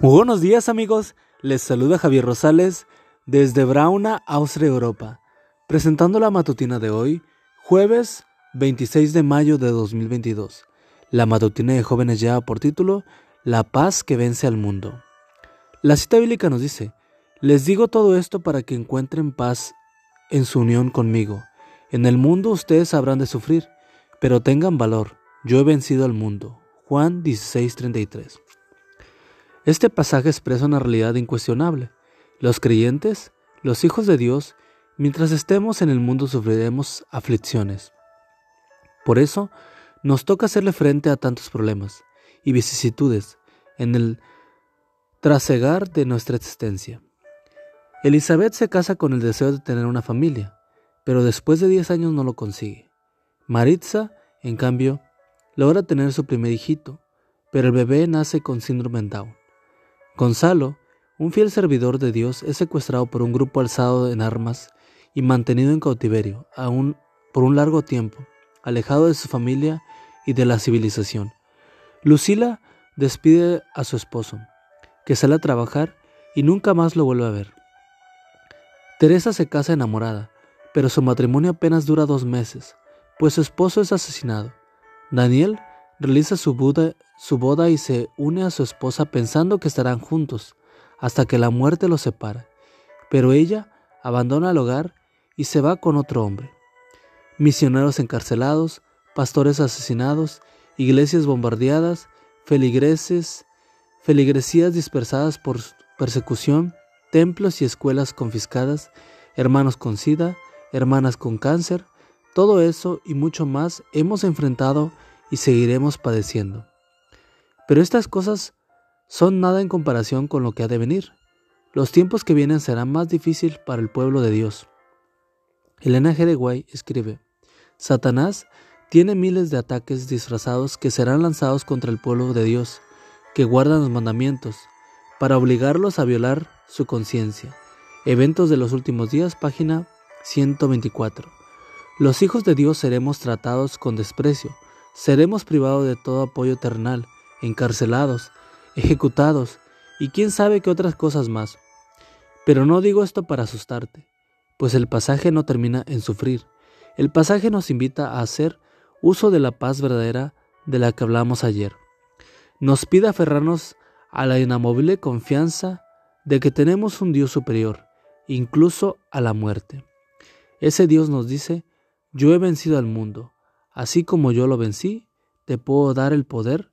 Buenos días amigos, les saluda Javier Rosales desde Brauna, Austria, Europa, presentando la matutina de hoy, jueves 26 de mayo de 2022. La matutina de jóvenes lleva por título La paz que vence al mundo. La cita bíblica nos dice, les digo todo esto para que encuentren paz en su unión conmigo. En el mundo ustedes habrán de sufrir, pero tengan valor, yo he vencido al mundo. Juan 16:33 este pasaje expresa una realidad incuestionable. Los creyentes, los hijos de Dios, mientras estemos en el mundo sufriremos aflicciones. Por eso, nos toca hacerle frente a tantos problemas y vicisitudes en el trasegar de nuestra existencia. Elizabeth se casa con el deseo de tener una familia, pero después de 10 años no lo consigue. Maritza, en cambio, logra tener su primer hijito, pero el bebé nace con síndrome Down. Gonzalo, un fiel servidor de Dios, es secuestrado por un grupo alzado en armas y mantenido en cautiverio aún por un largo tiempo, alejado de su familia y de la civilización. Lucila despide a su esposo, que sale a trabajar y nunca más lo vuelve a ver. Teresa se casa enamorada, pero su matrimonio apenas dura dos meses, pues su esposo es asesinado. Daniel realiza su, su boda y se une a su esposa pensando que estarán juntos, hasta que la muerte los separa. Pero ella abandona el hogar y se va con otro hombre. Misioneros encarcelados, pastores asesinados, iglesias bombardeadas, feligreses, feligresías dispersadas por persecución, templos y escuelas confiscadas, hermanos con sida, hermanas con cáncer, todo eso y mucho más hemos enfrentado y seguiremos padeciendo. Pero estas cosas son nada en comparación con lo que ha de venir. Los tiempos que vienen serán más difíciles para el pueblo de Dios. Elena G. de Guay escribe, Satanás tiene miles de ataques disfrazados que serán lanzados contra el pueblo de Dios, que guardan los mandamientos, para obligarlos a violar su conciencia. Eventos de los últimos días, página 124. Los hijos de Dios seremos tratados con desprecio, seremos privados de todo apoyo terrenal, encarcelados, ejecutados y quién sabe qué otras cosas más. Pero no digo esto para asustarte, pues el pasaje no termina en sufrir. El pasaje nos invita a hacer uso de la paz verdadera de la que hablamos ayer. Nos pide aferrarnos a la inamovible confianza de que tenemos un Dios superior, incluso a la muerte. Ese Dios nos dice, yo he vencido al mundo, Así como yo lo vencí, te puedo dar el poder